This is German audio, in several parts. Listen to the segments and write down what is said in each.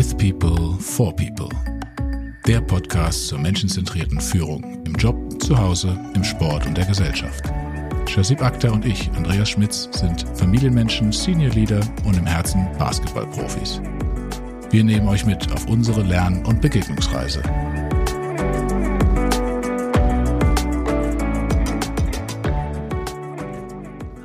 With People, for People. Der Podcast zur menschenzentrierten Führung im Job, zu Hause, im Sport und der Gesellschaft. Shazib Akhtar und ich, Andreas Schmitz, sind Familienmenschen, Senior Leader und im Herzen Basketballprofis. Wir nehmen euch mit auf unsere Lern- und Begegnungsreise.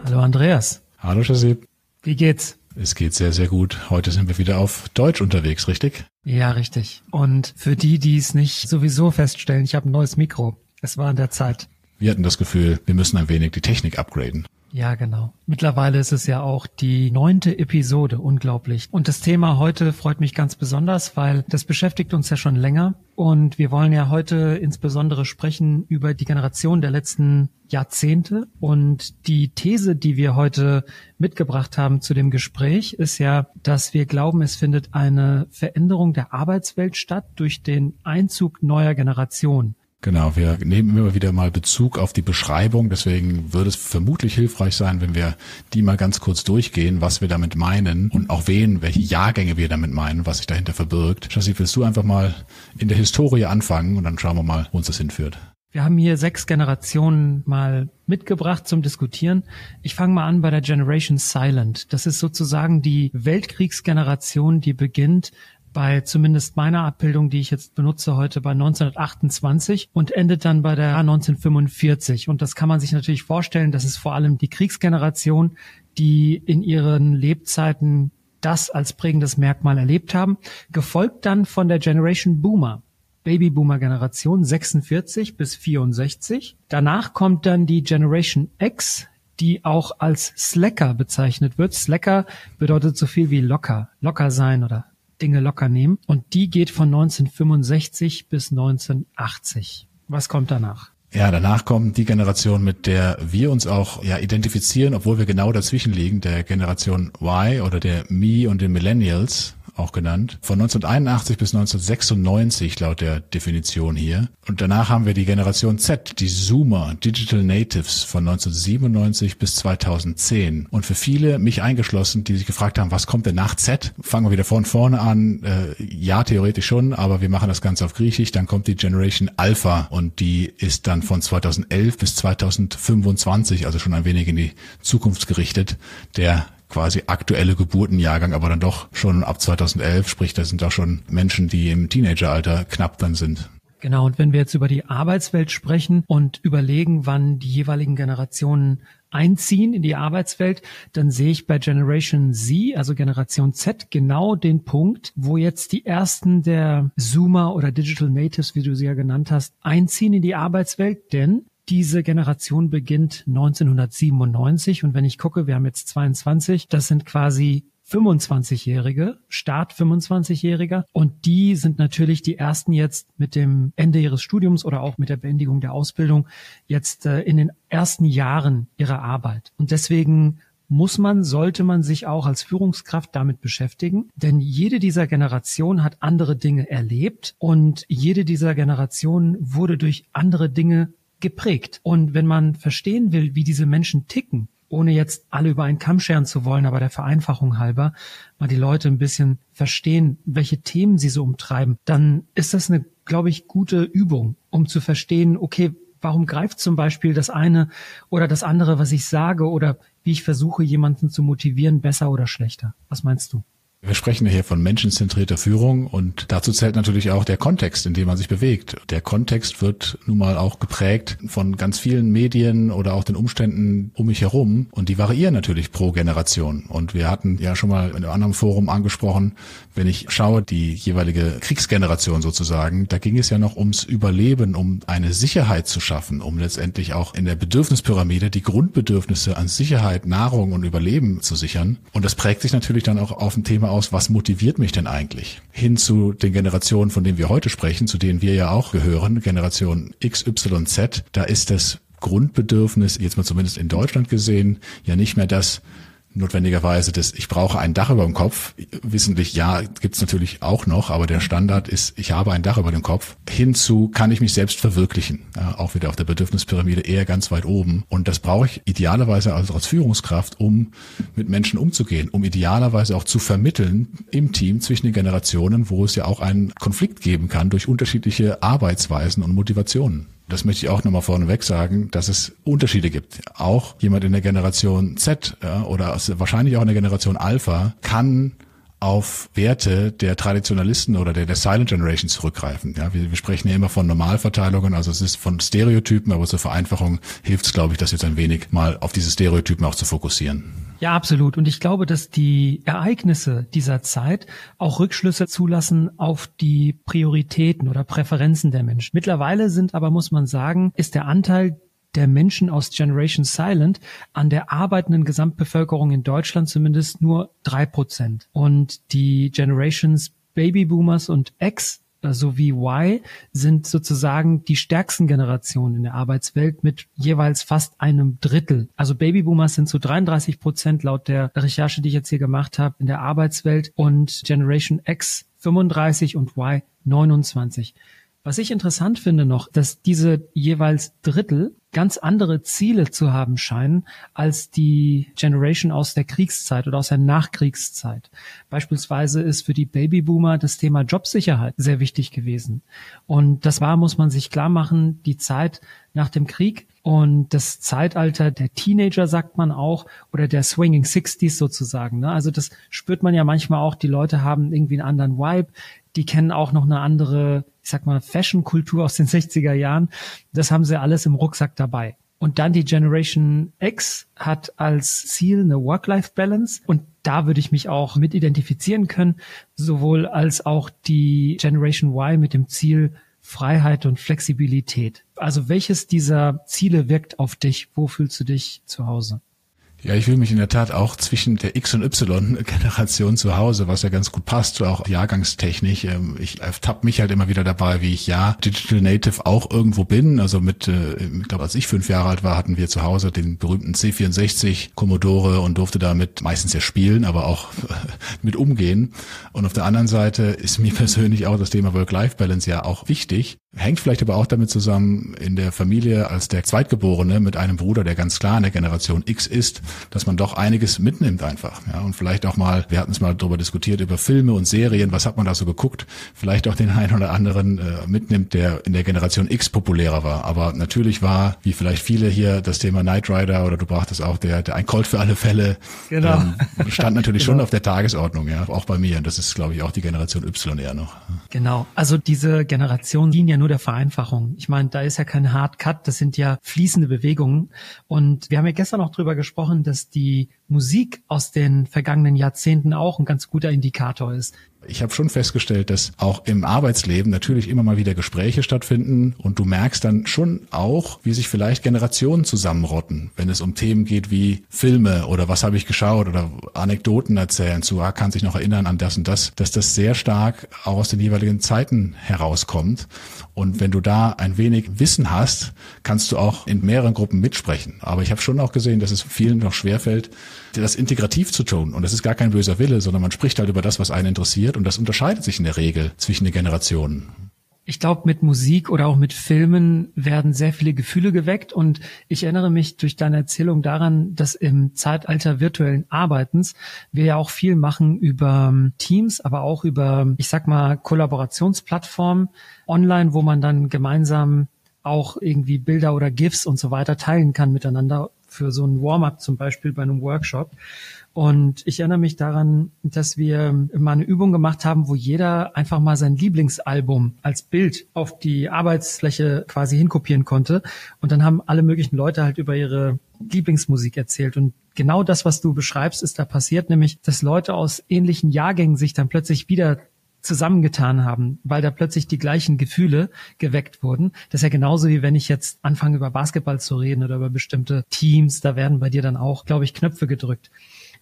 Hallo Andreas. Hallo Shazib. Wie geht's? Es geht sehr, sehr gut. Heute sind wir wieder auf Deutsch unterwegs, richtig? Ja, richtig. Und für die, die es nicht sowieso feststellen, ich habe ein neues Mikro. Es war an der Zeit. Wir hatten das Gefühl, wir müssen ein wenig die Technik upgraden. Ja, genau. Mittlerweile ist es ja auch die neunte Episode, unglaublich. Und das Thema heute freut mich ganz besonders, weil das beschäftigt uns ja schon länger. Und wir wollen ja heute insbesondere sprechen über die Generation der letzten Jahrzehnte. Und die These, die wir heute mitgebracht haben zu dem Gespräch, ist ja, dass wir glauben, es findet eine Veränderung der Arbeitswelt statt durch den Einzug neuer Generationen. Genau, wir nehmen immer wieder mal Bezug auf die Beschreibung. Deswegen würde es vermutlich hilfreich sein, wenn wir die mal ganz kurz durchgehen, was wir damit meinen und auch wen, welche Jahrgänge wir damit meinen, was sich dahinter verbirgt. Chassi, willst du einfach mal in der Historie anfangen und dann schauen wir mal, wo uns das hinführt. Wir haben hier sechs Generationen mal mitgebracht zum Diskutieren. Ich fange mal an bei der Generation Silent. Das ist sozusagen die Weltkriegsgeneration, die beginnt bei zumindest meiner Abbildung, die ich jetzt benutze heute, bei 1928 und endet dann bei der 1945. Und das kann man sich natürlich vorstellen, das ist vor allem die Kriegsgeneration, die in ihren Lebzeiten das als prägendes Merkmal erlebt haben, gefolgt dann von der Generation Boomer. Babyboomer-Generation 46 bis 64. Danach kommt dann die Generation X, die auch als Slacker bezeichnet wird. Slacker bedeutet so viel wie locker, locker sein oder Dinge locker nehmen. Und die geht von 1965 bis 1980. Was kommt danach? Ja, danach kommt die Generation, mit der wir uns auch ja identifizieren, obwohl wir genau dazwischen liegen, der Generation Y oder der Me und den Millennials auch genannt, von 1981 bis 1996 laut der Definition hier. Und danach haben wir die Generation Z, die Zoomer, Digital Natives von 1997 bis 2010. Und für viele, mich eingeschlossen, die sich gefragt haben, was kommt denn nach Z? Fangen wir wieder von vorne an. Äh, ja, theoretisch schon, aber wir machen das Ganze auf Griechisch. Dann kommt die Generation Alpha und die ist dann von 2011 bis 2025, also schon ein wenig in die Zukunft gerichtet. Der quasi aktuelle Geburtenjahrgang, aber dann doch schon ab 2011, sprich, da sind auch schon Menschen, die im Teenageralter knapp dann sind. Genau, und wenn wir jetzt über die Arbeitswelt sprechen und überlegen, wann die jeweiligen Generationen einziehen in die Arbeitswelt, dann sehe ich bei Generation Z, also Generation Z, genau den Punkt, wo jetzt die ersten der Zoomer oder Digital Natives, wie du sie ja genannt hast, einziehen in die Arbeitswelt, denn diese Generation beginnt 1997 und wenn ich gucke, wir haben jetzt 22, das sind quasi 25-Jährige, Start 25-Jähriger und die sind natürlich die ersten jetzt mit dem Ende ihres Studiums oder auch mit der Beendigung der Ausbildung jetzt äh, in den ersten Jahren ihrer Arbeit. Und deswegen muss man, sollte man sich auch als Führungskraft damit beschäftigen, denn jede dieser Generation hat andere Dinge erlebt. Und jede dieser Generation wurde durch andere Dinge geprägt. Und wenn man verstehen will, wie diese Menschen ticken, ohne jetzt alle über einen Kamm scheren zu wollen, aber der Vereinfachung halber, mal die Leute ein bisschen verstehen, welche Themen sie so umtreiben, dann ist das eine, glaube ich, gute Übung, um zu verstehen, okay, warum greift zum Beispiel das eine oder das andere, was ich sage oder wie ich versuche, jemanden zu motivieren, besser oder schlechter. Was meinst du? Wir sprechen hier von menschenzentrierter Führung und dazu zählt natürlich auch der Kontext, in dem man sich bewegt. Der Kontext wird nun mal auch geprägt von ganz vielen Medien oder auch den Umständen um mich herum und die variieren natürlich pro Generation. Und wir hatten ja schon mal in einem anderen Forum angesprochen, wenn ich schaue, die jeweilige Kriegsgeneration sozusagen, da ging es ja noch ums Überleben, um eine Sicherheit zu schaffen, um letztendlich auch in der Bedürfnispyramide die Grundbedürfnisse an Sicherheit, Nahrung und Überleben zu sichern. Und das prägt sich natürlich dann auch auf ein Thema aus, was motiviert mich denn eigentlich? Hin zu den Generationen, von denen wir heute sprechen, zu denen wir ja auch gehören, Generation X, Y, Z, da ist das Grundbedürfnis, jetzt mal zumindest in Deutschland gesehen, ja nicht mehr das, notwendigerweise das, ich brauche ein Dach über dem Kopf. Wissentlich, ja, gibt's natürlich auch noch, aber der Standard ist, ich habe ein Dach über dem Kopf. Hinzu kann ich mich selbst verwirklichen. Ja, auch wieder auf der Bedürfnispyramide eher ganz weit oben. Und das brauche ich idealerweise also als Führungskraft, um mit Menschen umzugehen, um idealerweise auch zu vermitteln im Team zwischen den Generationen, wo es ja auch einen Konflikt geben kann durch unterschiedliche Arbeitsweisen und Motivationen das möchte ich auch nochmal vorneweg sagen, dass es Unterschiede gibt. Auch jemand in der Generation Z ja, oder wahrscheinlich auch in der Generation Alpha kann auf Werte der Traditionalisten oder der, der Silent Generation zurückgreifen. Ja, wir, wir sprechen ja immer von Normalverteilungen, also es ist von Stereotypen, aber zur Vereinfachung hilft es, glaube ich, das jetzt ein wenig mal auf diese Stereotypen auch zu fokussieren. Ja, absolut. Und ich glaube, dass die Ereignisse dieser Zeit auch Rückschlüsse zulassen auf die Prioritäten oder Präferenzen der Menschen. Mittlerweile sind aber, muss man sagen, ist der Anteil der Menschen aus Generation Silent an der arbeitenden Gesamtbevölkerung in Deutschland zumindest nur drei Prozent. Und die Generations Babyboomers und X sowie Y sind sozusagen die stärksten Generationen in der Arbeitswelt mit jeweils fast einem Drittel. Also Babyboomers sind zu 33 Prozent laut der Recherche, die ich jetzt hier gemacht habe, in der Arbeitswelt und Generation X 35 und Y 29. Was ich interessant finde noch, dass diese jeweils Drittel ganz andere Ziele zu haben scheinen als die Generation aus der Kriegszeit oder aus der Nachkriegszeit. Beispielsweise ist für die Babyboomer das Thema Jobsicherheit sehr wichtig gewesen. Und das war, muss man sich klar machen, die Zeit nach dem Krieg und das Zeitalter der Teenager, sagt man auch, oder der Swinging Sixties sozusagen. Ne? Also das spürt man ja manchmal auch, die Leute haben irgendwie einen anderen Vibe, die kennen auch noch eine andere ich sag mal, Fashion-Kultur aus den 60er Jahren. Das haben sie alles im Rucksack dabei. Und dann die Generation X hat als Ziel eine Work-Life-Balance. Und da würde ich mich auch mit identifizieren können, sowohl als auch die Generation Y mit dem Ziel Freiheit und Flexibilität. Also welches dieser Ziele wirkt auf dich? Wo fühlst du dich zu Hause? Ja, ich fühle mich in der Tat auch zwischen der X- und Y-Generation zu Hause, was ja ganz gut passt, auch jahrgangstechnisch. Ähm, ich ertappe mich halt immer wieder dabei, wie ich ja Digital Native auch irgendwo bin. Also mit, äh, ich glaube, als ich fünf Jahre alt war, hatten wir zu Hause den berühmten C64 Commodore und durfte damit meistens ja spielen, aber auch mit umgehen. Und auf der anderen Seite ist mir persönlich auch das Thema Work-Life-Balance ja auch wichtig. Hängt vielleicht aber auch damit zusammen, in der Familie als der Zweitgeborene mit einem Bruder, der ganz klar in der Generation X ist, dass man doch einiges mitnimmt einfach. Ja, und vielleicht auch mal, wir hatten es mal darüber diskutiert, über Filme und Serien, was hat man da so geguckt, vielleicht auch den einen oder anderen äh, mitnimmt, der in der Generation X populärer war. Aber natürlich war, wie vielleicht viele hier, das Thema Knight Rider oder du brachtest auch der, der ein Colt für alle Fälle, genau. ähm, stand natürlich genau. schon auf der Tagesordnung, ja, auch bei mir. Und das ist, glaube ich, auch die Generation Y eher noch. Genau. Also diese Generation dienen ja nur der Vereinfachung. Ich meine, da ist ja kein Hard Cut, das sind ja fließende Bewegungen. Und wir haben ja gestern auch drüber gesprochen, dass die Musik aus den vergangenen Jahrzehnten auch ein ganz guter Indikator ist ich habe schon festgestellt, dass auch im Arbeitsleben natürlich immer mal wieder Gespräche stattfinden und du merkst dann schon auch, wie sich vielleicht Generationen zusammenrotten, wenn es um Themen geht wie Filme oder was habe ich geschaut oder Anekdoten erzählen zu, ah, kann sich noch erinnern an das und das, dass das sehr stark auch aus den jeweiligen Zeiten herauskommt. Und wenn du da ein wenig Wissen hast, kannst du auch in mehreren Gruppen mitsprechen. Aber ich habe schon auch gesehen, dass es vielen noch schwerfällt, das integrativ zu tun. Und das ist gar kein böser Wille, sondern man spricht halt über das, was einen interessiert. Und das unterscheidet sich in der Regel zwischen den Generationen. Ich glaube, mit Musik oder auch mit Filmen werden sehr viele Gefühle geweckt und ich erinnere mich durch deine Erzählung daran, dass im Zeitalter virtuellen Arbeitens wir ja auch viel machen über Teams, aber auch über, ich sag mal, Kollaborationsplattformen online, wo man dann gemeinsam auch irgendwie Bilder oder GIFs und so weiter teilen kann miteinander für so ein Warm-up zum Beispiel bei einem Workshop. Und ich erinnere mich daran, dass wir mal eine Übung gemacht haben, wo jeder einfach mal sein Lieblingsalbum als Bild auf die Arbeitsfläche quasi hinkopieren konnte. Und dann haben alle möglichen Leute halt über ihre Lieblingsmusik erzählt. Und genau das, was du beschreibst, ist da passiert, nämlich, dass Leute aus ähnlichen Jahrgängen sich dann plötzlich wieder zusammengetan haben, weil da plötzlich die gleichen Gefühle geweckt wurden. Das ist ja genauso wie wenn ich jetzt anfange über Basketball zu reden oder über bestimmte Teams, da werden bei dir dann auch, glaube ich, Knöpfe gedrückt.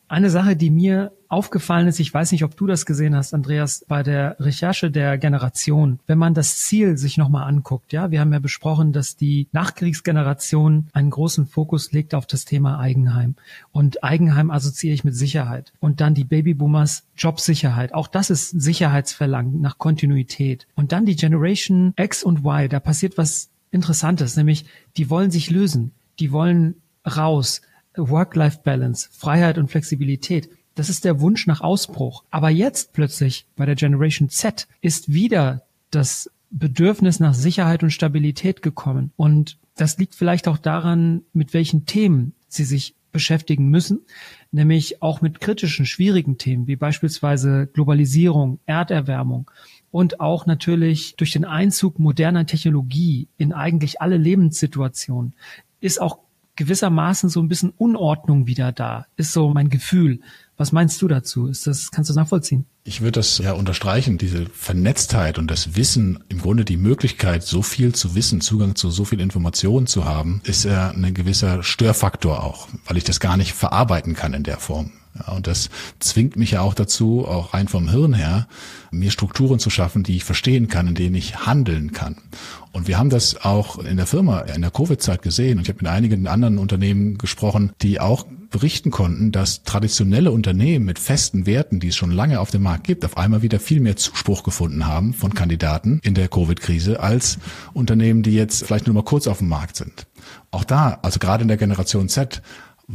Eine Sache, die mir aufgefallen ist, ich weiß nicht, ob du das gesehen hast, Andreas, bei der Recherche der Generation, wenn man das Ziel sich nochmal anguckt, ja, wir haben ja besprochen, dass die Nachkriegsgeneration einen großen Fokus legt auf das Thema Eigenheim. Und Eigenheim assoziiere ich mit Sicherheit. Und dann die Babyboomers Jobsicherheit. Auch das ist Sicherheitsverlangen nach Kontinuität. Und dann die Generation X und Y, da passiert was Interessantes, nämlich die wollen sich lösen. Die wollen raus. Work-Life-Balance, Freiheit und Flexibilität. Das ist der Wunsch nach Ausbruch. Aber jetzt plötzlich bei der Generation Z ist wieder das Bedürfnis nach Sicherheit und Stabilität gekommen. Und das liegt vielleicht auch daran, mit welchen Themen sie sich beschäftigen müssen, nämlich auch mit kritischen, schwierigen Themen, wie beispielsweise Globalisierung, Erderwärmung und auch natürlich durch den Einzug moderner Technologie in eigentlich alle Lebenssituationen ist auch gewissermaßen so ein bisschen Unordnung wieder da, ist so mein Gefühl. Was meinst du dazu? Ist das, kannst du nachvollziehen? Ich würde das ja unterstreichen, diese Vernetztheit und das Wissen, im Grunde die Möglichkeit, so viel zu wissen, Zugang zu so viel Informationen zu haben, ist ja ein gewisser Störfaktor auch, weil ich das gar nicht verarbeiten kann in der Form. Ja, und das zwingt mich ja auch dazu, auch rein vom Hirn her, mir Strukturen zu schaffen, die ich verstehen kann, in denen ich handeln kann. Und wir haben das auch in der Firma in der Covid-Zeit gesehen. Und ich habe mit einigen anderen Unternehmen gesprochen, die auch berichten konnten, dass traditionelle Unternehmen mit festen Werten, die es schon lange auf dem Markt gibt, auf einmal wieder viel mehr Zuspruch gefunden haben von Kandidaten in der Covid-Krise als Unternehmen, die jetzt vielleicht nur mal kurz auf dem Markt sind. Auch da, also gerade in der Generation Z,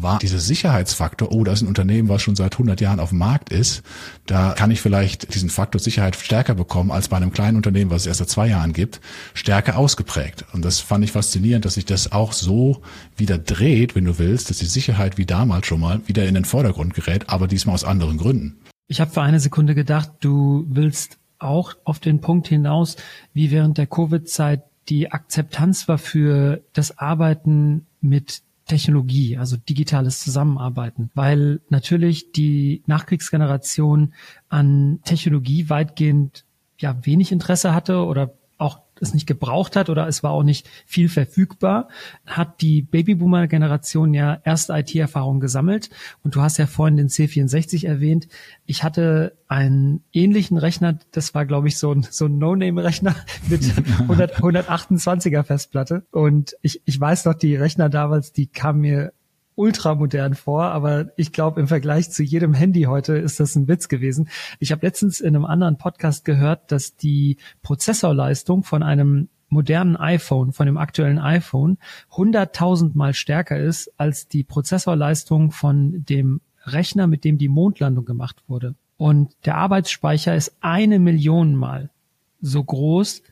war dieser Sicherheitsfaktor, oh, das ist ein Unternehmen, was schon seit 100 Jahren auf dem Markt ist, da kann ich vielleicht diesen Faktor Sicherheit stärker bekommen als bei einem kleinen Unternehmen, was es erst seit zwei Jahren gibt, stärker ausgeprägt. Und das fand ich faszinierend, dass sich das auch so wieder dreht, wenn du willst, dass die Sicherheit wie damals schon mal wieder in den Vordergrund gerät, aber diesmal aus anderen Gründen. Ich habe für eine Sekunde gedacht, du willst auch auf den Punkt hinaus, wie während der Covid-Zeit die Akzeptanz war für das Arbeiten mit Technologie, also digitales Zusammenarbeiten, weil natürlich die Nachkriegsgeneration an Technologie weitgehend ja wenig Interesse hatte oder es nicht gebraucht hat oder es war auch nicht viel verfügbar, hat die Babyboomer-Generation ja erste IT-Erfahrung gesammelt. Und du hast ja vorhin den C64 erwähnt. Ich hatte einen ähnlichen Rechner, das war, glaube ich, so ein, so ein No-Name-Rechner mit 100, 128er Festplatte. Und ich, ich weiß noch, die Rechner damals, die kamen mir ultramodern vor, aber ich glaube, im Vergleich zu jedem Handy heute ist das ein Witz gewesen. Ich habe letztens in einem anderen Podcast gehört, dass die Prozessorleistung von einem modernen iPhone, von dem aktuellen iPhone, 100.000 Mal stärker ist als die Prozessorleistung von dem Rechner, mit dem die Mondlandung gemacht wurde. Und der Arbeitsspeicher ist eine Million Mal so groß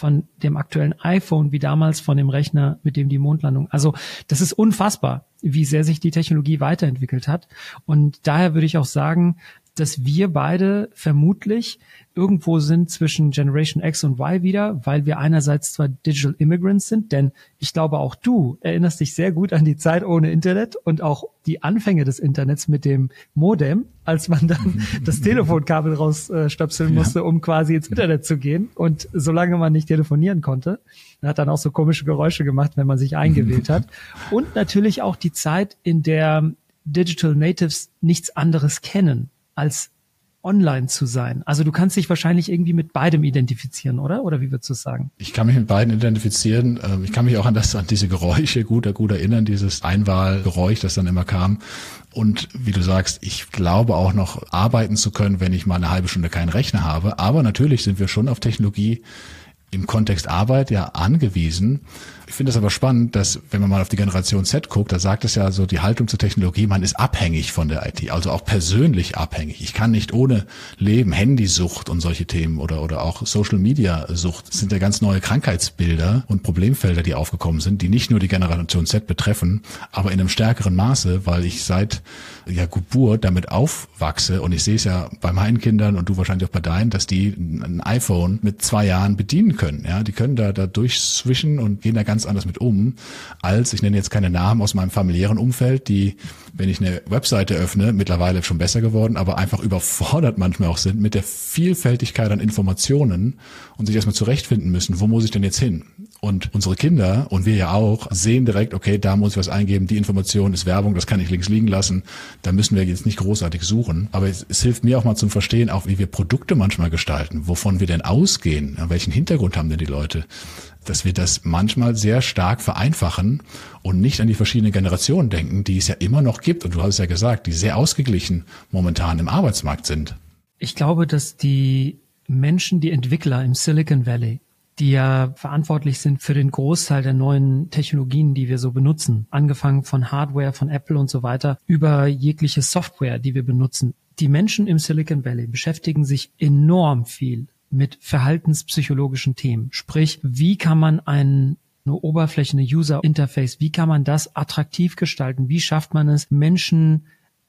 von dem aktuellen iPhone wie damals von dem Rechner, mit dem die Mondlandung. Also das ist unfassbar, wie sehr sich die Technologie weiterentwickelt hat. Und daher würde ich auch sagen, dass wir beide vermutlich irgendwo sind zwischen Generation X und Y wieder, weil wir einerseits zwar Digital Immigrants sind, denn ich glaube auch du erinnerst dich sehr gut an die Zeit ohne Internet und auch die Anfänge des Internets mit dem Modem, als man dann das Telefonkabel rausstöpseln musste, ja. um quasi ins Internet zu gehen. Und solange man nicht telefonieren konnte, hat dann auch so komische Geräusche gemacht, wenn man sich eingewählt hat. Und natürlich auch die Zeit, in der Digital Natives nichts anderes kennen als online zu sein. Also du kannst dich wahrscheinlich irgendwie mit beidem identifizieren, oder? Oder wie würdest du sagen? Ich kann mich mit beiden identifizieren. Ähm, ich kann mich auch an das, an diese Geräusche gut, gut erinnern, dieses Einwahlgeräusch, das dann immer kam. Und wie du sagst, ich glaube auch noch arbeiten zu können, wenn ich mal eine halbe Stunde keinen Rechner habe. Aber natürlich sind wir schon auf Technologie im Kontext Arbeit ja angewiesen. Ich finde es aber spannend, dass wenn man mal auf die Generation Z guckt, da sagt es ja so die Haltung zur Technologie, man ist abhängig von der IT, also auch persönlich abhängig. Ich kann nicht ohne leben, Handysucht und solche Themen oder, oder auch Social Media Sucht sind ja ganz neue Krankheitsbilder und Problemfelder, die aufgekommen sind, die nicht nur die Generation Z betreffen, aber in einem stärkeren Maße, weil ich seit ja, Geburt damit aufwachse und ich sehe es ja bei meinen Kindern und du wahrscheinlich auch bei deinen, dass die ein iPhone mit zwei Jahren bedienen können. Ja, die können da, da durchswischen und gehen da ganz anders mit um, als, ich nenne jetzt keine Namen aus meinem familiären Umfeld, die, wenn ich eine Webseite öffne, mittlerweile schon besser geworden, aber einfach überfordert manchmal auch sind mit der Vielfältigkeit an Informationen und sich erstmal zurechtfinden müssen, wo muss ich denn jetzt hin? Und unsere Kinder und wir ja auch sehen direkt, okay, da muss ich was eingeben, die Information ist Werbung, das kann ich links liegen lassen, Da müssen wir jetzt nicht großartig suchen. Aber es, es hilft mir auch mal zum Verstehen, auch wie wir Produkte manchmal gestalten, wovon wir denn ausgehen, welchen Hintergrund haben denn die Leute dass wir das manchmal sehr stark vereinfachen und nicht an die verschiedenen Generationen denken, die es ja immer noch gibt. Und du hast es ja gesagt, die sehr ausgeglichen momentan im Arbeitsmarkt sind. Ich glaube, dass die Menschen, die Entwickler im Silicon Valley, die ja verantwortlich sind für den Großteil der neuen Technologien, die wir so benutzen, angefangen von Hardware, von Apple und so weiter, über jegliche Software, die wir benutzen. Die Menschen im Silicon Valley beschäftigen sich enorm viel mit verhaltenspsychologischen Themen. Sprich, wie kann man ein eine Oberfläche, eine User Interface, wie kann man das attraktiv gestalten? Wie schafft man es, Menschen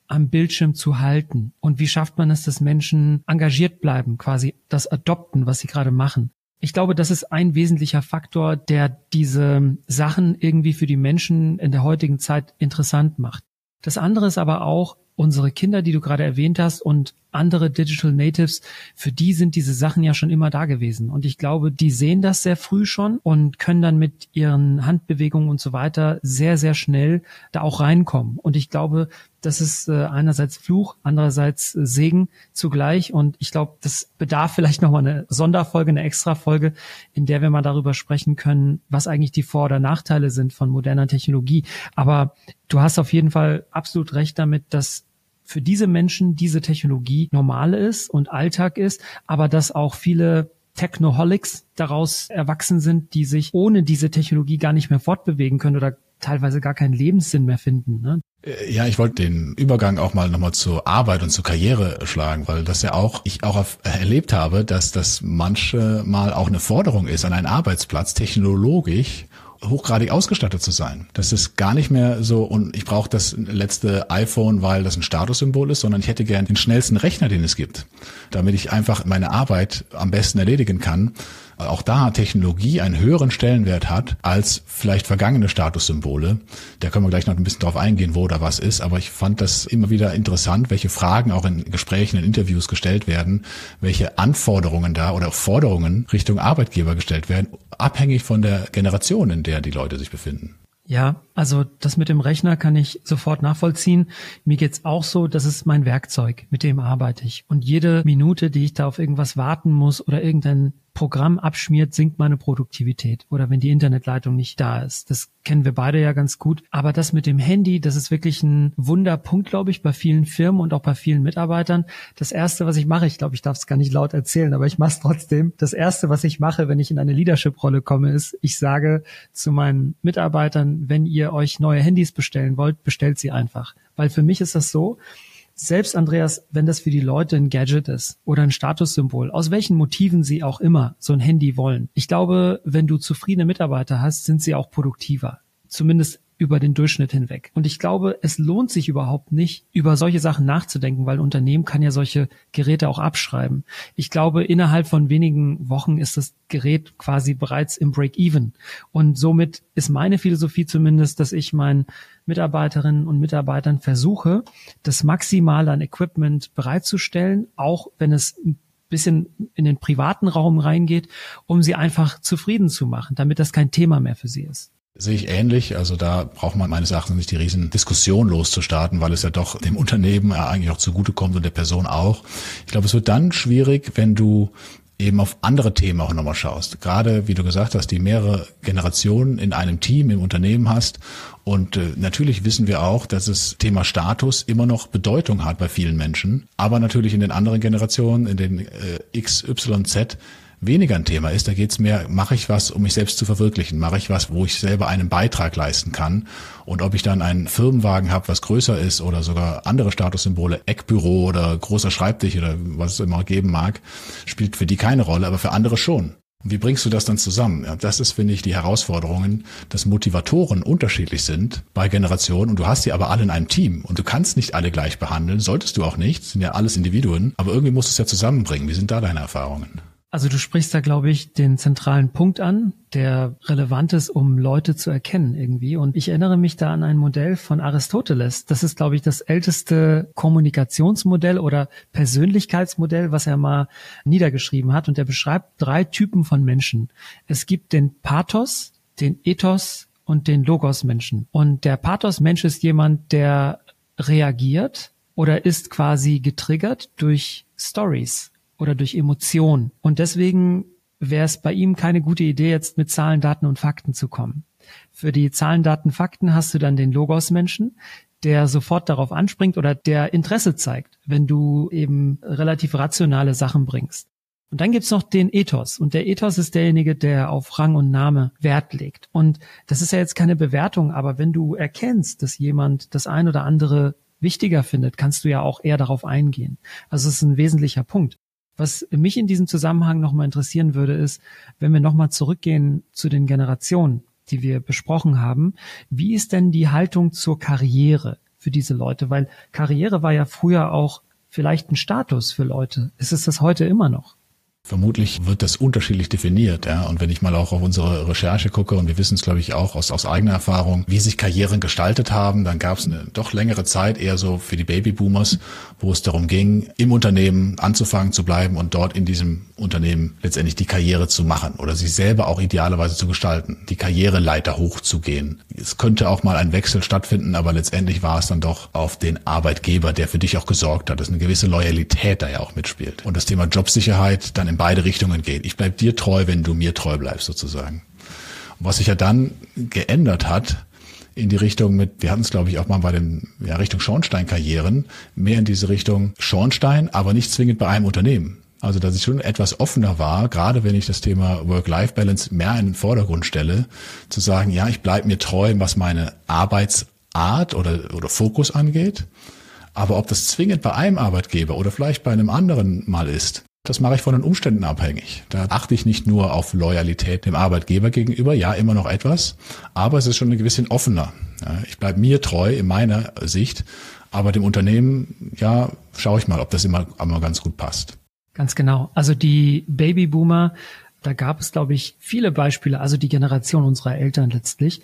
am Bildschirm zu halten? Und wie schafft man es, dass Menschen engagiert bleiben, quasi das adopten, was sie gerade machen? Ich glaube, das ist ein wesentlicher Faktor, der diese Sachen irgendwie für die Menschen in der heutigen Zeit interessant macht. Das andere ist aber auch, unsere Kinder, die du gerade erwähnt hast und andere Digital Natives, für die sind diese Sachen ja schon immer da gewesen. Und ich glaube, die sehen das sehr früh schon und können dann mit ihren Handbewegungen und so weiter sehr, sehr schnell da auch reinkommen. Und ich glaube, das ist äh, einerseits Fluch, andererseits äh, Segen zugleich. Und ich glaube, das bedarf vielleicht nochmal eine Sonderfolge, eine Extrafolge, in der wir mal darüber sprechen können, was eigentlich die Vor- oder Nachteile sind von moderner Technologie. Aber du hast auf jeden Fall absolut recht damit, dass für diese Menschen diese Technologie normal ist und Alltag ist, aber dass auch viele Technoholics daraus erwachsen sind, die sich ohne diese Technologie gar nicht mehr fortbewegen können oder teilweise gar keinen Lebenssinn mehr finden. Ne? Äh, ja, ich wollte den Übergang auch mal nochmal zur Arbeit und zur Karriere schlagen, weil das ja auch, ich auch erlebt habe, dass das manchmal auch eine Forderung ist an einen Arbeitsplatz, technologisch hochgradig ausgestattet zu sein. Das ist gar nicht mehr so, und ich brauche das letzte iPhone, weil das ein Statussymbol ist, sondern ich hätte gern den schnellsten Rechner, den es gibt, damit ich einfach meine Arbeit am besten erledigen kann auch da Technologie einen höheren Stellenwert hat als vielleicht vergangene Statussymbole. Da können wir gleich noch ein bisschen drauf eingehen, wo da was ist. Aber ich fand das immer wieder interessant, welche Fragen auch in Gesprächen, in Interviews gestellt werden, welche Anforderungen da oder Forderungen Richtung Arbeitgeber gestellt werden, abhängig von der Generation, in der die Leute sich befinden. Ja, also das mit dem Rechner kann ich sofort nachvollziehen. Mir geht's auch so, das ist mein Werkzeug, mit dem arbeite ich. Und jede Minute, die ich da auf irgendwas warten muss oder irgendein Programm abschmiert, sinkt meine Produktivität oder wenn die Internetleitung nicht da ist. Das kennen wir beide ja ganz gut. Aber das mit dem Handy, das ist wirklich ein Wunderpunkt, glaube ich, bei vielen Firmen und auch bei vielen Mitarbeitern. Das erste, was ich mache, ich glaube, ich darf es gar nicht laut erzählen, aber ich mache es trotzdem. Das erste, was ich mache, wenn ich in eine Leadership-Rolle komme, ist, ich sage zu meinen Mitarbeitern, wenn ihr euch neue Handys bestellen wollt, bestellt sie einfach. Weil für mich ist das so, selbst Andreas, wenn das für die Leute ein Gadget ist oder ein Statussymbol, aus welchen Motiven sie auch immer so ein Handy wollen. Ich glaube, wenn du zufriedene Mitarbeiter hast, sind sie auch produktiver. Zumindest über den Durchschnitt hinweg. Und ich glaube, es lohnt sich überhaupt nicht, über solche Sachen nachzudenken, weil Unternehmen kann ja solche Geräte auch abschreiben. Ich glaube, innerhalb von wenigen Wochen ist das Gerät quasi bereits im Break-Even. Und somit ist meine Philosophie zumindest, dass ich meinen Mitarbeiterinnen und Mitarbeitern versuche, das Maximale an Equipment bereitzustellen, auch wenn es ein bisschen in den privaten Raum reingeht, um sie einfach zufrieden zu machen, damit das kein Thema mehr für sie ist. Sehe ich ähnlich. Also da braucht man meines Erachtens nicht die riesen Diskussion loszustarten, weil es ja doch dem Unternehmen eigentlich auch zugutekommt und der Person auch. Ich glaube, es wird dann schwierig, wenn du eben auf andere Themen auch nochmal schaust. Gerade, wie du gesagt hast, die mehrere Generationen in einem Team, im Unternehmen hast. Und äh, natürlich wissen wir auch, dass das Thema Status immer noch Bedeutung hat bei vielen Menschen. Aber natürlich in den anderen Generationen, in den äh, X, Y, Z, weniger ein Thema ist. Da geht es mehr, mache ich was, um mich selbst zu verwirklichen? Mache ich was, wo ich selber einen Beitrag leisten kann? Und ob ich dann einen Firmenwagen habe, was größer ist oder sogar andere Statussymbole, Eckbüro oder großer Schreibtisch oder was es immer geben mag, spielt für die keine Rolle, aber für andere schon. Wie bringst du das dann zusammen? Ja, das ist, finde ich, die Herausforderungen, dass Motivatoren unterschiedlich sind bei Generationen und du hast sie aber alle in einem Team und du kannst nicht alle gleich behandeln, solltest du auch nicht, sind ja alles Individuen, aber irgendwie musst du es ja zusammenbringen. Wie sind da deine Erfahrungen? Also du sprichst da, glaube ich, den zentralen Punkt an, der relevant ist, um Leute zu erkennen irgendwie. Und ich erinnere mich da an ein Modell von Aristoteles. Das ist, glaube ich, das älteste Kommunikationsmodell oder Persönlichkeitsmodell, was er mal niedergeschrieben hat. Und er beschreibt drei Typen von Menschen. Es gibt den Pathos, den Ethos und den Logos-Menschen. Und der Pathos-Mensch ist jemand, der reagiert oder ist quasi getriggert durch Stories oder durch Emotionen. Und deswegen wäre es bei ihm keine gute Idee, jetzt mit Zahlen, Daten und Fakten zu kommen. Für die Zahlen, Daten, Fakten hast du dann den Logos-Menschen, der sofort darauf anspringt oder der Interesse zeigt, wenn du eben relativ rationale Sachen bringst. Und dann gibt's noch den Ethos. Und der Ethos ist derjenige, der auf Rang und Name Wert legt. Und das ist ja jetzt keine Bewertung, aber wenn du erkennst, dass jemand das ein oder andere wichtiger findet, kannst du ja auch eher darauf eingehen. Also es ist ein wesentlicher Punkt. Was mich in diesem Zusammenhang nochmal interessieren würde, ist, wenn wir nochmal zurückgehen zu den Generationen, die wir besprochen haben, wie ist denn die Haltung zur Karriere für diese Leute? Weil Karriere war ja früher auch vielleicht ein Status für Leute. Ist es das heute immer noch? Vermutlich wird das unterschiedlich definiert, ja. Und wenn ich mal auch auf unsere Recherche gucke, und wir wissen es, glaube ich, auch aus, aus eigener Erfahrung, wie sich Karrieren gestaltet haben, dann gab es eine doch längere Zeit eher so für die Babyboomers, wo es darum ging, im Unternehmen anzufangen zu bleiben und dort in diesem Unternehmen letztendlich die Karriere zu machen oder sich selber auch idealerweise zu gestalten, die Karriereleiter hochzugehen. Es könnte auch mal ein Wechsel stattfinden, aber letztendlich war es dann doch auf den Arbeitgeber, der für dich auch gesorgt hat, dass eine gewisse Loyalität da ja auch mitspielt. Und das Thema Jobsicherheit dann in beide Richtungen geht. Ich bleib dir treu, wenn du mir treu bleibst sozusagen. Und was sich ja dann geändert hat, in die Richtung mit, wir hatten es glaube ich auch mal bei den ja, Richtung Schornsteinkarrieren, mehr in diese Richtung Schornstein, aber nicht zwingend bei einem Unternehmen. Also dass ich schon etwas offener war, gerade wenn ich das Thema Work-Life-Balance mehr in den Vordergrund stelle, zu sagen, ja, ich bleibe mir treu, was meine Arbeitsart oder, oder Fokus angeht. Aber ob das zwingend bei einem Arbeitgeber oder vielleicht bei einem anderen mal ist, das mache ich von den Umständen abhängig. Da achte ich nicht nur auf Loyalität dem Arbeitgeber gegenüber, ja, immer noch etwas, aber es ist schon ein bisschen offener. ich bleibe mir treu in meiner Sicht, aber dem Unternehmen, ja, schaue ich mal, ob das immer, immer ganz gut passt. Ganz genau. Also die Babyboomer, da gab es, glaube ich, viele Beispiele, also die Generation unserer Eltern letztlich,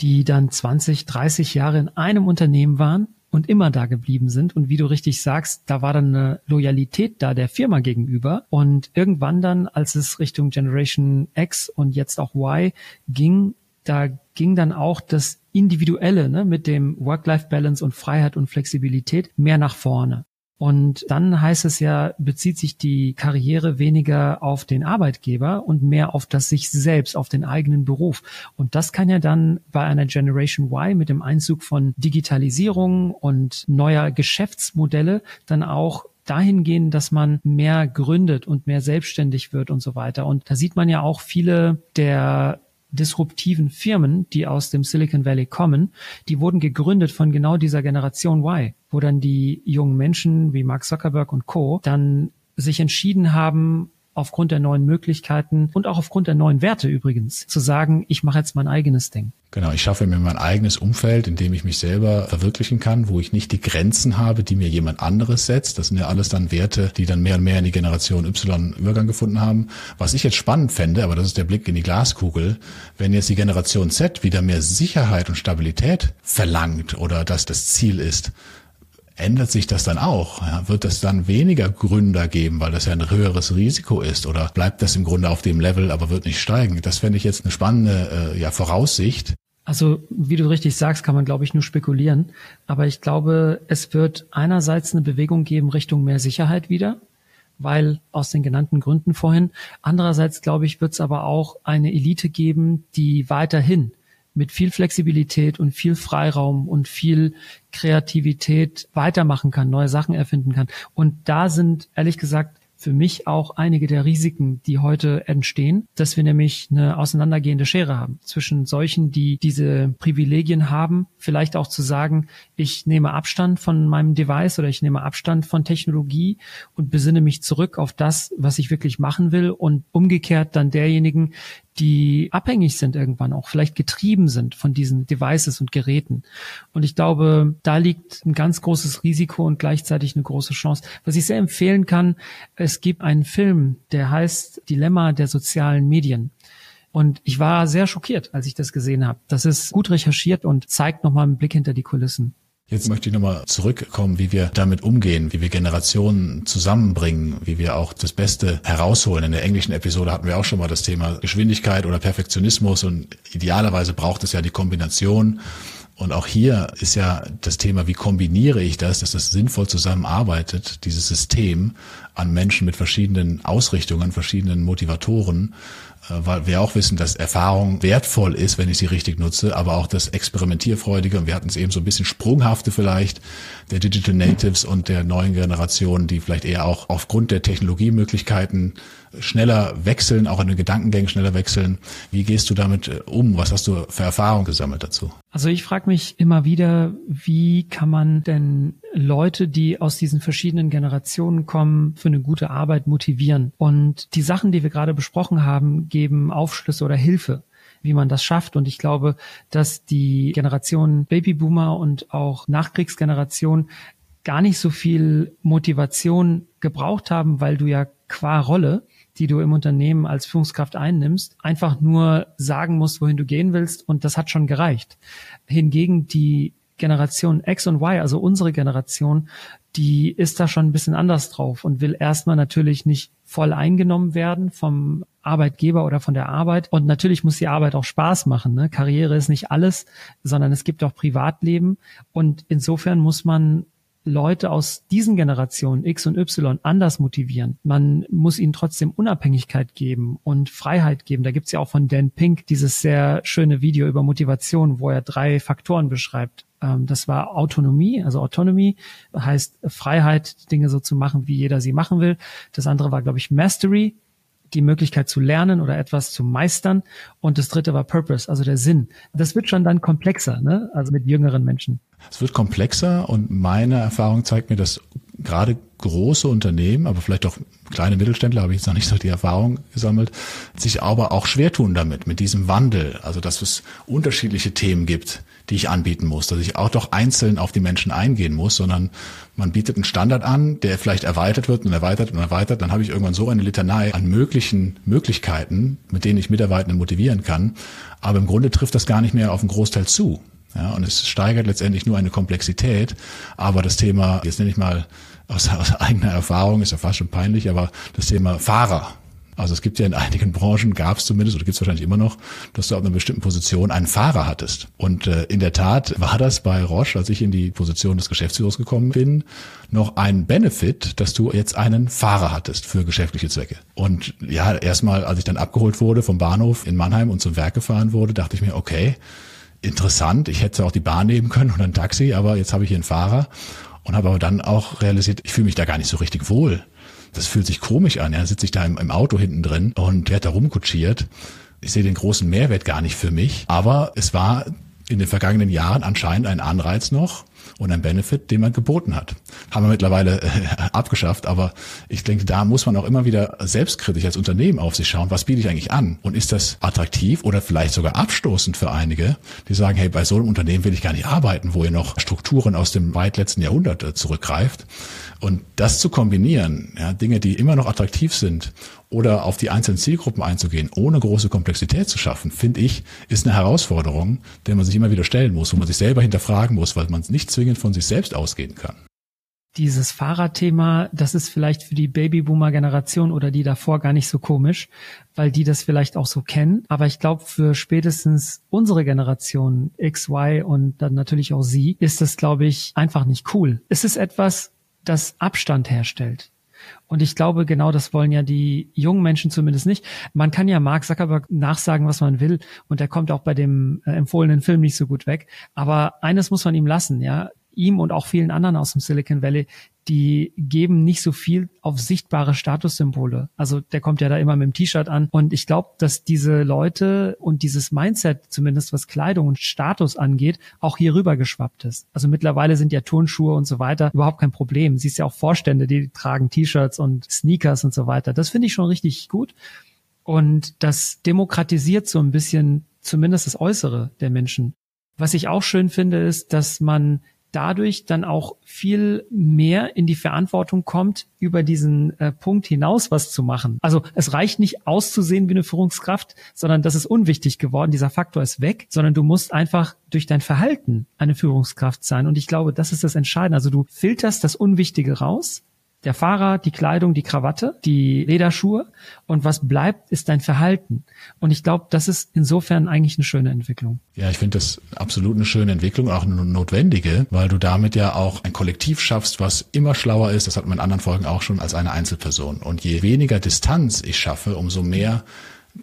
die dann 20, 30 Jahre in einem Unternehmen waren und immer da geblieben sind. Und wie du richtig sagst, da war dann eine Loyalität da der Firma gegenüber. Und irgendwann dann, als es Richtung Generation X und jetzt auch Y ging, da ging dann auch das Individuelle ne, mit dem Work-Life-Balance und Freiheit und Flexibilität mehr nach vorne. Und dann heißt es ja, bezieht sich die Karriere weniger auf den Arbeitgeber und mehr auf das sich selbst, auf den eigenen Beruf. Und das kann ja dann bei einer Generation Y mit dem Einzug von Digitalisierung und neuer Geschäftsmodelle dann auch dahin gehen, dass man mehr gründet und mehr selbstständig wird und so weiter. Und da sieht man ja auch viele der disruptiven Firmen, die aus dem Silicon Valley kommen, die wurden gegründet von genau dieser Generation Y, wo dann die jungen Menschen wie Mark Zuckerberg und Co. dann sich entschieden haben, aufgrund der neuen Möglichkeiten und auch aufgrund der neuen Werte übrigens, zu sagen, ich mache jetzt mein eigenes Ding. Genau, ich schaffe mir mein eigenes Umfeld, in dem ich mich selber verwirklichen kann, wo ich nicht die Grenzen habe, die mir jemand anderes setzt. Das sind ja alles dann Werte, die dann mehr und mehr in die Generation Y Übergang gefunden haben. Was ich jetzt spannend fände, aber das ist der Blick in die Glaskugel, wenn jetzt die Generation Z wieder mehr Sicherheit und Stabilität verlangt oder dass das Ziel ist, ändert sich das dann auch? Ja, wird es dann weniger Gründer geben, weil das ja ein höheres Risiko ist? Oder bleibt das im Grunde auf dem Level, aber wird nicht steigen? Das fände ich jetzt eine spannende äh, ja, Voraussicht. Also, wie du richtig sagst, kann man, glaube ich, nur spekulieren. Aber ich glaube, es wird einerseits eine Bewegung geben Richtung mehr Sicherheit wieder, weil aus den genannten Gründen vorhin. Andererseits, glaube ich, wird es aber auch eine Elite geben, die weiterhin mit viel Flexibilität und viel Freiraum und viel Kreativität weitermachen kann, neue Sachen erfinden kann. Und da sind, ehrlich gesagt, für mich auch einige der Risiken, die heute entstehen, dass wir nämlich eine auseinandergehende Schere haben zwischen solchen, die diese Privilegien haben, vielleicht auch zu sagen, ich nehme Abstand von meinem Device oder ich nehme Abstand von Technologie und besinne mich zurück auf das, was ich wirklich machen will und umgekehrt dann derjenigen, die abhängig sind irgendwann auch, vielleicht getrieben sind von diesen Devices und Geräten. Und ich glaube, da liegt ein ganz großes Risiko und gleichzeitig eine große Chance. Was ich sehr empfehlen kann, es gibt einen Film, der heißt Dilemma der sozialen Medien. Und ich war sehr schockiert, als ich das gesehen habe. Das ist gut recherchiert und zeigt nochmal einen Blick hinter die Kulissen. Jetzt möchte ich nochmal zurückkommen, wie wir damit umgehen, wie wir Generationen zusammenbringen, wie wir auch das Beste herausholen. In der englischen Episode hatten wir auch schon mal das Thema Geschwindigkeit oder Perfektionismus und idealerweise braucht es ja die Kombination Und auch hier ist ja das Thema, wie kombiniere ich das, dass das sinnvoll zusammenarbeitet, dieses System an Menschen mit verschiedenen Ausrichtungen, verschiedenen Motivatoren, äh, weil wir auch wissen, dass Erfahrung wertvoll ist, wenn ich sie richtig nutze, aber auch das Experimentierfreudige, und wir hatten es eben so ein bisschen Sprunghafte vielleicht, der Digital Natives und der neuen Generation, die vielleicht eher auch aufgrund der Technologiemöglichkeiten schneller wechseln, auch in den Gedankengängen schneller wechseln. Wie gehst du damit äh, um? Was hast du für Erfahrungen gesammelt dazu? Also ich frage mich immer wieder, wie kann man denn Leute, die aus diesen verschiedenen Generationen kommen, für eine gute Arbeit motivieren? Und die Sachen, die wir gerade besprochen haben, geben Aufschlüsse oder Hilfe wie man das schafft. Und ich glaube, dass die Generation Babyboomer und auch Nachkriegsgeneration gar nicht so viel Motivation gebraucht haben, weil du ja qua Rolle die du im Unternehmen als Führungskraft einnimmst, einfach nur sagen musst, wohin du gehen willst und das hat schon gereicht. Hingegen die Generation X und Y, also unsere Generation, die ist da schon ein bisschen anders drauf und will erstmal natürlich nicht voll eingenommen werden vom Arbeitgeber oder von der Arbeit. Und natürlich muss die Arbeit auch Spaß machen. Ne? Karriere ist nicht alles, sondern es gibt auch Privatleben. Und insofern muss man Leute aus diesen Generationen X und Y anders motivieren. Man muss ihnen trotzdem Unabhängigkeit geben und Freiheit geben. Da gibt's ja auch von Dan Pink dieses sehr schöne Video über Motivation, wo er drei Faktoren beschreibt. Ähm, das war Autonomie, also Autonomy heißt Freiheit, Dinge so zu machen, wie jeder sie machen will. Das andere war, glaube ich, Mastery, die Möglichkeit zu lernen oder etwas zu meistern. Und das dritte war Purpose, also der Sinn. Das wird schon dann komplexer, ne? also mit jüngeren Menschen. Es wird komplexer und meine Erfahrung zeigt mir, dass gerade große Unternehmen, aber vielleicht auch kleine Mittelständler, habe ich jetzt noch nicht so die Erfahrung gesammelt, sich aber auch schwer tun damit, mit diesem Wandel. Also, dass es unterschiedliche Themen gibt, die ich anbieten muss, dass ich auch doch einzeln auf die Menschen eingehen muss, sondern man bietet einen Standard an, der vielleicht erweitert wird und erweitert und erweitert. Dann habe ich irgendwann so eine Litanei an möglichen Möglichkeiten, mit denen ich Mitarbeitende motivieren kann. Aber im Grunde trifft das gar nicht mehr auf einen Großteil zu. Ja, und es steigert letztendlich nur eine Komplexität. Aber das Thema, jetzt nenne ich mal aus, aus eigener Erfahrung, ist ja fast schon peinlich, aber das Thema Fahrer. Also es gibt ja in einigen Branchen, gab es zumindest oder gibt es wahrscheinlich immer noch, dass du auf einer bestimmten Position einen Fahrer hattest. Und äh, in der Tat war das bei Roche, als ich in die Position des Geschäftsführers gekommen bin, noch ein Benefit, dass du jetzt einen Fahrer hattest für geschäftliche Zwecke. Und ja, erstmal, als ich dann abgeholt wurde vom Bahnhof in Mannheim und zum Werk gefahren wurde, dachte ich mir, okay, interessant. Ich hätte auch die Bahn nehmen können oder ein Taxi, aber jetzt habe ich hier einen Fahrer und habe aber dann auch realisiert, ich fühle mich da gar nicht so richtig wohl. Das fühlt sich komisch an. Ja, sitze ich da im, im Auto hinten drin und werde da rumkutschiert. Ich sehe den großen Mehrwert gar nicht für mich, aber es war in den vergangenen Jahren anscheinend ein Anreiz noch, und ein Benefit, den man geboten hat. Haben wir mittlerweile äh, abgeschafft, aber ich denke, da muss man auch immer wieder selbstkritisch als Unternehmen auf sich schauen, was biete ich eigentlich an? Und ist das attraktiv oder vielleicht sogar abstoßend für einige, die sagen, hey, bei so einem Unternehmen will ich gar nicht arbeiten, wo ihr noch Strukturen aus dem weit letzten Jahrhundert äh, zurückgreift. Und das zu kombinieren, ja, Dinge, die immer noch attraktiv sind oder auf die einzelnen Zielgruppen einzugehen, ohne große Komplexität zu schaffen, finde ich, ist eine Herausforderung, der man sich immer wieder stellen muss, wo man sich selber hinterfragen muss, weil man nicht zwingend von sich selbst ausgehen kann. Dieses Fahrradthema, das ist vielleicht für die Babyboomer-Generation oder die davor gar nicht so komisch, weil die das vielleicht auch so kennen. Aber ich glaube, für spätestens unsere Generation X, Y und dann natürlich auch Sie, ist das, glaube ich, einfach nicht cool. Es ist etwas, das Abstand herstellt. Und ich glaube, genau das wollen ja die jungen Menschen zumindest nicht. Man kann ja Mark Zuckerberg nachsagen, was man will, und er kommt auch bei dem äh, empfohlenen Film nicht so gut weg. Aber eines muss man ihm lassen, ja ihm und auch vielen anderen aus dem Silicon Valley, die geben nicht so viel auf sichtbare Statussymbole. Also der kommt ja da immer mit dem T-Shirt an. Und ich glaube, dass diese Leute und dieses Mindset, zumindest was Kleidung und Status angeht, auch hier rüber geschwappt ist. Also mittlerweile sind ja Turnschuhe und so weiter überhaupt kein Problem. Siehst ja auch Vorstände, die tragen T-Shirts und Sneakers und so weiter. Das finde ich schon richtig gut. Und das demokratisiert so ein bisschen zumindest das Äußere der Menschen. Was ich auch schön finde, ist, dass man dadurch dann auch viel mehr in die Verantwortung kommt, über diesen äh, Punkt hinaus was zu machen. Also es reicht nicht auszusehen wie eine Führungskraft, sondern das ist unwichtig geworden. Dieser Faktor ist weg, sondern du musst einfach durch dein Verhalten eine Führungskraft sein. Und ich glaube, das ist das Entscheidende. Also du filterst das Unwichtige raus Der Fahrer, die Kleidung, die Krawatte, die Lederschuhe und was bleibt, ist dein Verhalten. Und ich glaube, das ist insofern eigentlich eine schöne Entwicklung. Ja, ich finde das absolut eine schöne Entwicklung, auch eine notwendige, weil du damit ja auch ein Kollektiv schaffst, was immer schlauer ist. Das hat man in anderen Folgen auch schon als eine Einzelperson. Und je weniger Distanz ich schaffe, umso mehr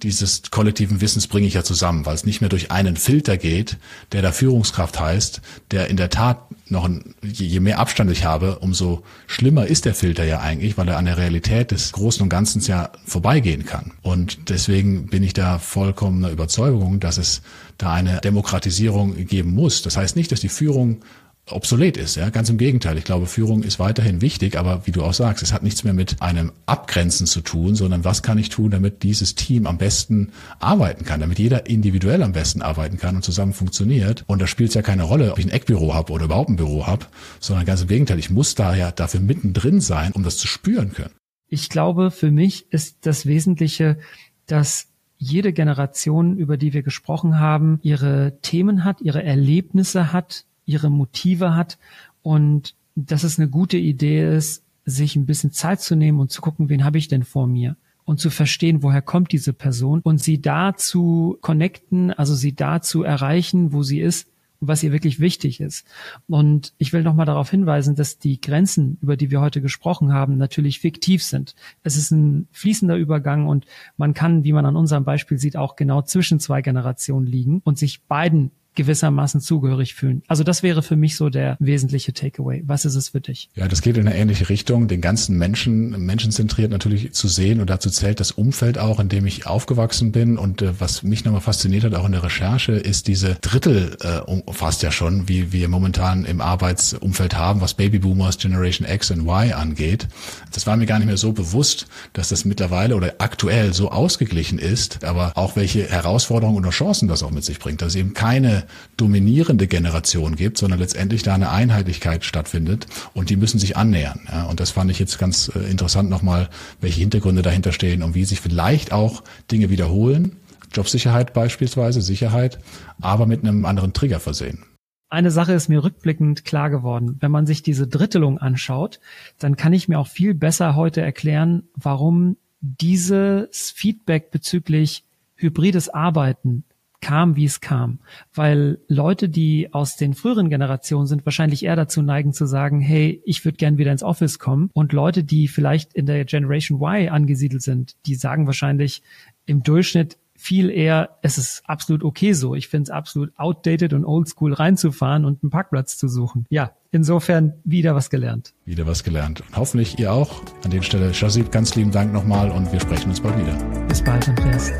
dieses kollektiven Wissens bringe ich ja zusammen, weil es nicht mehr durch einen Filter geht, der da Führungskraft heißt, der in der Tat noch ein, je mehr Abstand ich habe, umso schlimmer ist der Filter ja eigentlich, weil er an der Realität des Großen und Ganzen ja vorbeigehen kann. Und deswegen bin ich da vollkommener Überzeugung, dass es da eine Demokratisierung geben muss. Das heißt nicht, dass die Führung obsolet ist. Ja, ganz im Gegenteil. Ich glaube, Führung ist weiterhin wichtig, aber wie du auch sagst, es hat nichts mehr mit einem Abgrenzen zu tun, sondern was kann ich tun, damit dieses Team am besten arbeiten kann, damit jeder individuell am besten arbeiten kann und zusammen funktioniert. Und da spielt es ja keine Rolle, ob ich ein Eckbüro habe oder überhaupt ein Büro habe, sondern ganz im Gegenteil. Ich muss da ja dafür mittendrin sein, um das zu spüren können. Ich glaube, für mich ist das Wesentliche, dass jede Generation, über die wir gesprochen haben, ihre Themen hat, ihre Erlebnisse hat, ihre Motive hat und dass es eine gute Idee ist, sich ein bisschen Zeit zu nehmen und zu gucken, wen habe ich denn vor mir und zu verstehen, woher kommt diese Person und sie da zu connecten, also sie da zu erreichen, wo sie ist und was ihr wirklich wichtig ist. Und ich will nochmal darauf hinweisen, dass die Grenzen, über die wir heute gesprochen haben, natürlich fiktiv sind. Es ist ein fließender Übergang und man kann, wie man an unserem Beispiel sieht, auch genau zwischen zwei Generationen liegen und sich beiden gewissermaßen zugehörig fühlen. Also das wäre für mich so der wesentliche Takeaway. Was ist es für dich? Ja, das geht in eine ähnliche Richtung, den ganzen Menschen, menschenzentriert natürlich zu sehen und dazu zählt das Umfeld auch, in dem ich aufgewachsen bin und äh, was mich nochmal fasziniert hat, auch in der Recherche, ist diese Drittel äh, fast ja schon, wie wir momentan im Arbeitsumfeld haben, was Babyboomers, Generation X und Y angeht. Das war mir gar nicht mehr so bewusst, dass das mittlerweile oder aktuell so ausgeglichen ist, aber auch welche Herausforderungen oder Chancen das auch mit sich bringt, dass eben keine dominierende Generation gibt, sondern letztendlich da eine Einheitlichkeit stattfindet und die müssen sich annähern. Ja, und das fand ich jetzt ganz äh, interessant nochmal, welche Hintergründe dahinter stehen und wie sich vielleicht auch Dinge wiederholen. Jobsicherheit beispielsweise, Sicherheit, aber mit einem anderen Trigger versehen. Eine Sache ist mir rückblickend klar geworden. Wenn man sich diese Drittelung anschaut, dann kann ich mir auch viel besser heute erklären, warum dieses Feedback bezüglich hybrides Arbeiten kam, wie es kam. Weil Leute, die aus den früheren Generationen sind, wahrscheinlich eher dazu neigen zu sagen, hey, ich würde gern wieder ins Office kommen. Und Leute, die vielleicht in der Generation Y angesiedelt sind, die sagen wahrscheinlich im Durchschnitt viel eher, es ist absolut okay so. Ich finde es absolut outdated und oldschool reinzufahren und einen Parkplatz zu suchen. Ja, insofern wieder was gelernt. Wieder was gelernt. Und hoffentlich ihr auch. An der Stelle, Shazib, ganz lieben Dank nochmal und wir sprechen uns bald wieder. Bis bald, Andreas.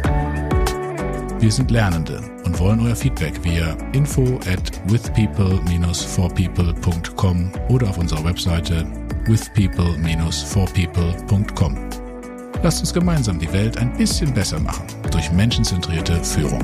Wir sind Lernende und wollen euer Feedback via info at withpeople-forpeople.com oder auf unserer Webseite withpeople-forpeople.com. Lasst uns gemeinsam die Welt ein bisschen besser machen durch menschenzentrierte Führung.